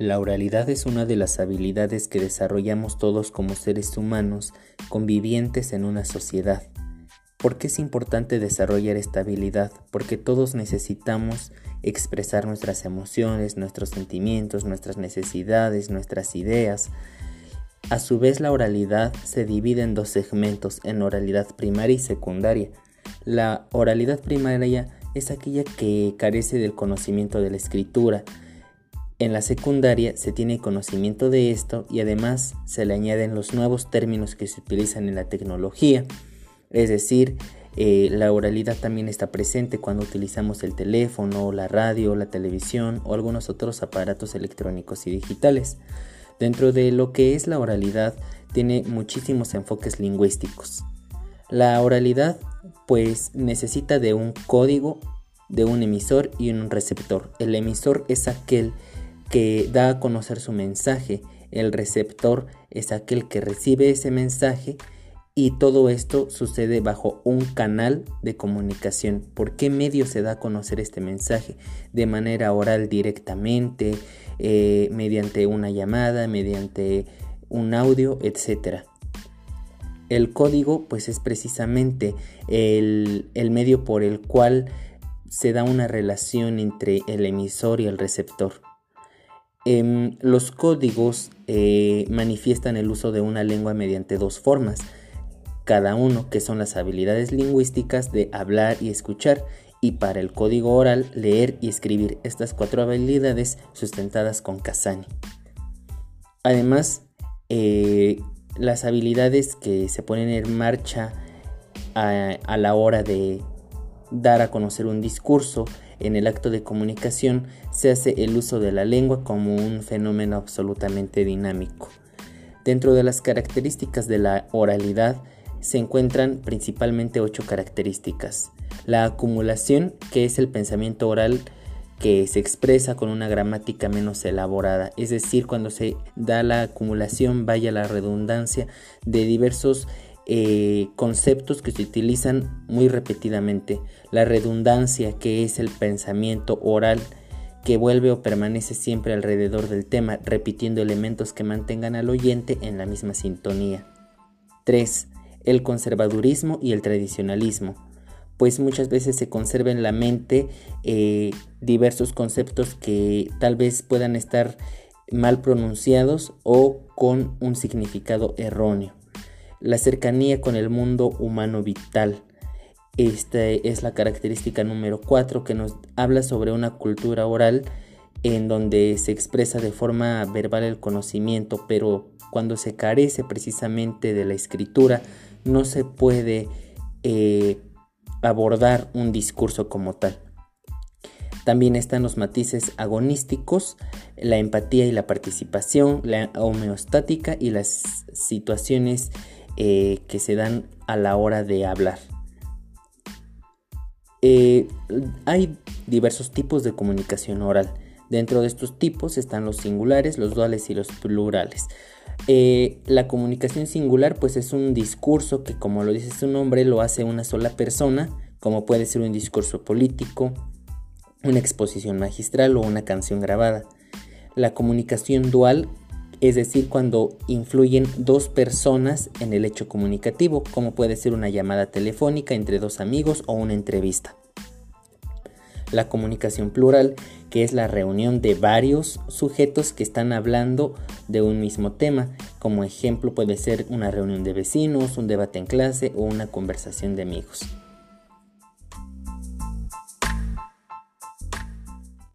La oralidad es una de las habilidades que desarrollamos todos como seres humanos convivientes en una sociedad. ¿Por qué es importante desarrollar esta habilidad? Porque todos necesitamos expresar nuestras emociones, nuestros sentimientos, nuestras necesidades, nuestras ideas. A su vez la oralidad se divide en dos segmentos, en oralidad primaria y secundaria. La oralidad primaria es aquella que carece del conocimiento de la escritura, en la secundaria se tiene conocimiento de esto y además se le añaden los nuevos términos que se utilizan en la tecnología, es decir, eh, la oralidad también está presente cuando utilizamos el teléfono, la radio, la televisión o algunos otros aparatos electrónicos y digitales. Dentro de lo que es la oralidad tiene muchísimos enfoques lingüísticos. La oralidad pues necesita de un código, de un emisor y un receptor. El emisor es aquel que da a conocer su mensaje. El receptor es aquel que recibe ese mensaje y todo esto sucede bajo un canal de comunicación. ¿Por qué medio se da a conocer este mensaje? De manera oral directamente, eh, mediante una llamada, mediante un audio, etc. El código pues es precisamente el, el medio por el cual se da una relación entre el emisor y el receptor. Em, los códigos eh, manifiestan el uso de una lengua mediante dos formas, cada uno que son las habilidades lingüísticas de hablar y escuchar, y para el código oral leer y escribir estas cuatro habilidades sustentadas con Kazani. Además, eh, las habilidades que se ponen en marcha a la hora de dar a conocer un discurso en el acto de comunicación se hace el uso de la lengua como un fenómeno absolutamente dinámico. Dentro de las características de la oralidad se encuentran principalmente ocho características. La acumulación, que es el pensamiento oral que se expresa con una gramática menos elaborada, es decir, cuando se da la acumulación, vaya la redundancia de diversos eh, conceptos que se utilizan muy repetidamente. La redundancia, que es el pensamiento oral que vuelve o permanece siempre alrededor del tema, repitiendo elementos que mantengan al oyente en la misma sintonía. 3. El conservadurismo y el tradicionalismo, pues muchas veces se conserva en la mente eh, diversos conceptos que tal vez puedan estar mal pronunciados o con un significado erróneo la cercanía con el mundo humano vital. Esta es la característica número 4 que nos habla sobre una cultura oral en donde se expresa de forma verbal el conocimiento, pero cuando se carece precisamente de la escritura no se puede eh, abordar un discurso como tal. También están los matices agonísticos, la empatía y la participación, la homeostática y las situaciones eh, que se dan a la hora de hablar. Eh, hay diversos tipos de comunicación oral. Dentro de estos tipos están los singulares, los duales y los plurales. Eh, la comunicación singular pues es un discurso que como lo dice su nombre lo hace una sola persona, como puede ser un discurso político, una exposición magistral o una canción grabada. La comunicación dual es decir, cuando influyen dos personas en el hecho comunicativo, como puede ser una llamada telefónica entre dos amigos o una entrevista. La comunicación plural, que es la reunión de varios sujetos que están hablando de un mismo tema. Como ejemplo puede ser una reunión de vecinos, un debate en clase o una conversación de amigos.